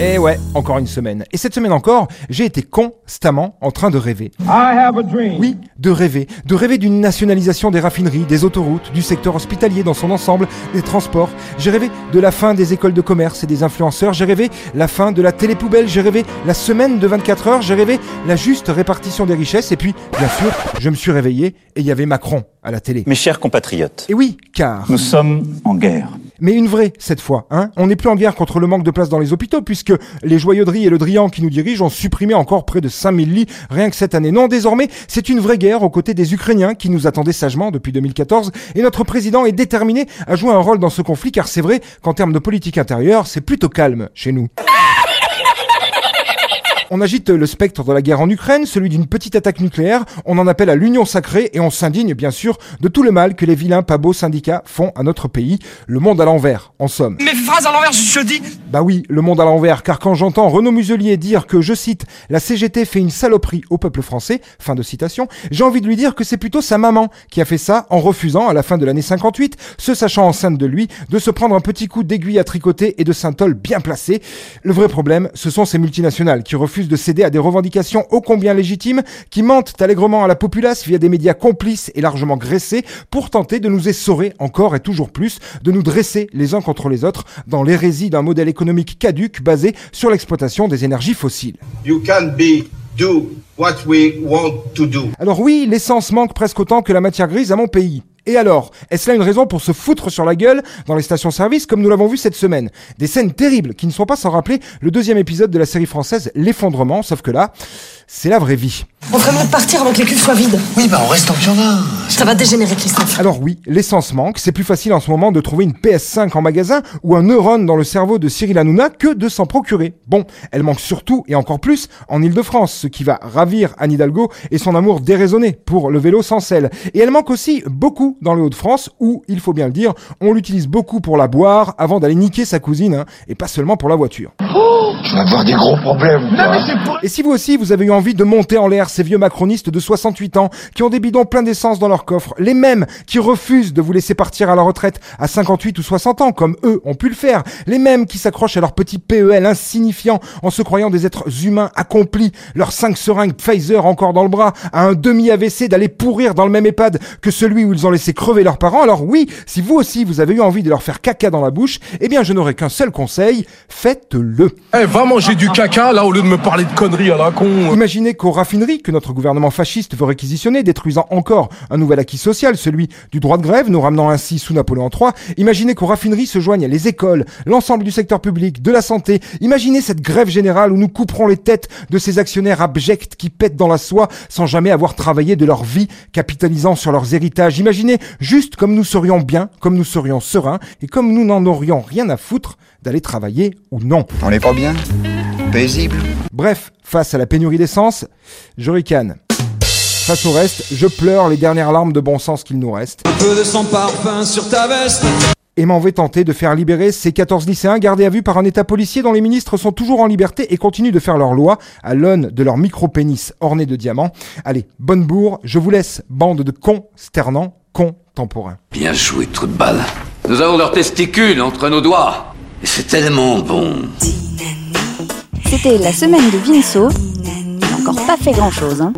Et Eh ouais, encore une semaine. Et cette semaine encore, j'ai été constamment en train de rêver. Oui, de rêver. De rêver d'une nationalisation des raffineries, des autoroutes, du secteur hospitalier dans son ensemble, des transports. J'ai rêvé de la fin des écoles de commerce et des influenceurs. J'ai rêvé la fin de la télépoubelle. J'ai rêvé la semaine de 24 heures. J'ai rêvé la juste répartition des richesses. Et puis, bien sûr, je me suis réveillé et il y avait Macron à la télé. Mes chers compatriotes, Et oui, car... nous sommes en guerre. Mais une vraie, cette fois. Hein on n'est plus en guerre contre le manque de place dans les hôpitaux, puisque les joyauderies et le Drian qui nous dirigent ont supprimé encore près de 5000 lits rien que cette année. Non, désormais, c'est une vraie guerre aux côtés des Ukrainiens qui nous attendaient sagement depuis 2014, et notre président est déterminé à jouer un rôle dans ce conflit, car c'est vrai qu'en termes de politique intérieure, c'est plutôt calme chez nous. On agite le spectre de la guerre en Ukraine, celui d'une petite attaque nucléaire, on en appelle à l'union sacrée et on s'indigne bien sûr de tout le mal que les vilains pas beaux syndicats font à notre pays, le monde à l'envers, en somme. Mes phrases à l'envers, je dis Bah oui, le monde à l'envers, car quand j'entends Renaud Muselier dire que, je cite, la CGT fait une saloperie au peuple français, fin de citation, j'ai envie de lui dire que c'est plutôt sa maman qui a fait ça en refusant, à la fin de l'année 58, se sachant enceinte de lui, de se prendre un petit coup d'aiguille à tricoter et de synthol bien placé. Le vrai problème, ce sont ces multinationales qui refusent de céder à des revendications ô combien légitimes, qui mentent allègrement à la populace via des médias complices et largement graissés pour tenter de nous essorer encore et toujours plus, de nous dresser les uns contre les autres dans l'hérésie d'un modèle économique caduque basé sur l'exploitation des énergies fossiles. you can be do what we want to do. Alors oui, l'essence manque presque autant que la matière grise à mon pays. Et alors, est-ce là une raison pour se foutre sur la gueule dans les stations-service comme nous l'avons vu cette semaine? Des scènes terribles qui ne sont pas sans rappeler le deuxième épisode de la série française L'effondrement, sauf que là, c'est la vraie vie. On ferait mieux de partir avant que les cuves soient vides. Oui, bah on reste tant qu'il y en a. Ça va dégénérer, Christophe. Alors oui, l'essence manque, c'est plus facile en ce moment de trouver une PS5 en magasin ou un neurone dans le cerveau de Cyril Hanouna que de s'en procurer. Bon, elle manque surtout et encore plus en Ile-de-France, ce qui va ravir Anne Hidalgo et son amour déraisonné pour le vélo sans selle. Et elle manque aussi beaucoup dans le Hauts-de-France où, il faut bien le dire, on l'utilise beaucoup pour la boire avant d'aller niquer sa cousine, hein, et pas seulement pour la voiture. Tu vas avoir des gros problèmes. Et si vous aussi, vous avez eu envie de monter en l'air ces vieux macronistes de 68 ans qui ont des bidons pleins d'essence dans leur coffre, les mêmes qui refusent de vous laisser partir à la retraite à 58 ou 60 ans, comme eux ont pu le faire, les mêmes qui s'accrochent à leur petit PEL insignifiant en se croyant des êtres humains accomplis, leurs 5 seringues Pfizer encore dans le bras, à un demi-AVC d'aller pourrir dans le même EHPAD que celui où ils ont laissé crever leurs parents. Alors oui, si vous aussi vous avez eu envie de leur faire caca dans la bouche, eh bien je n'aurai qu'un seul conseil, faites-le. Eh, va manger du caca, là, au lieu de me parler de conneries à la con. Imaginez qu'aux raffineries que notre gouvernement fasciste veut réquisitionner, détruisant encore un nouvel acquis social, celui du droit de grève, nous ramenant ainsi sous Napoléon III, imaginez qu'aux raffineries se joignent les écoles, l'ensemble du secteur public, de la santé, imaginez cette grève générale où nous couperons les têtes de ces actionnaires abjects qui pètent dans la soie sans jamais avoir travaillé de leur vie, capitalisant sur leurs héritages. Imaginez juste comme nous serions bien, comme nous serions sereins, et comme nous n'en aurions rien à foutre d'aller travailler ou non. On est pas bien? Paisible Bref, face à la pénurie d'essence, je ricane. Face au reste, je pleure les dernières larmes de bon sens qu'il nous reste. peu de sang parfum sur ta veste. Et m'en vais tenter de faire libérer ces 14 lycéens gardés à vue par un état policier dont les ministres sont toujours en liberté et continuent de faire leur loi à l'aune de leur micro-pénis orné de diamants. Allez, bonne bourre, je vous laisse, bande de consternants contemporains. Bien joué, trou de balle. Nous avons leurs testicules entre nos doigts. Et c'est tellement bon. C'était la semaine de Vinceau. Il n'a encore pas fait grand chose, hein.